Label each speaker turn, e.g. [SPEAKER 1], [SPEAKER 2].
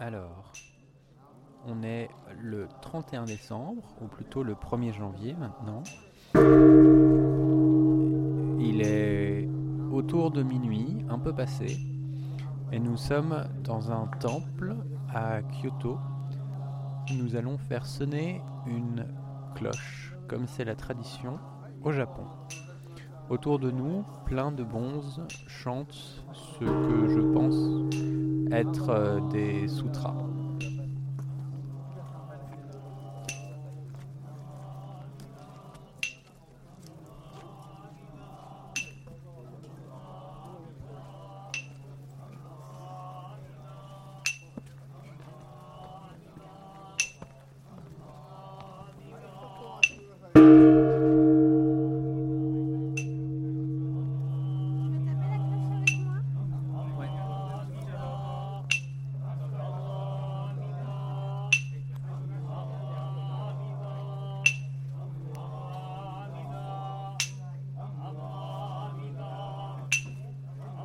[SPEAKER 1] Alors, on est le 31 décembre, ou plutôt le 1er janvier maintenant. Il est autour de minuit, un peu passé, et nous sommes dans un temple à Kyoto. Nous allons faire sonner une cloche, comme c'est la tradition au Japon. Autour de nous, plein de bonzes chantent ce que je pense être euh, des sutras.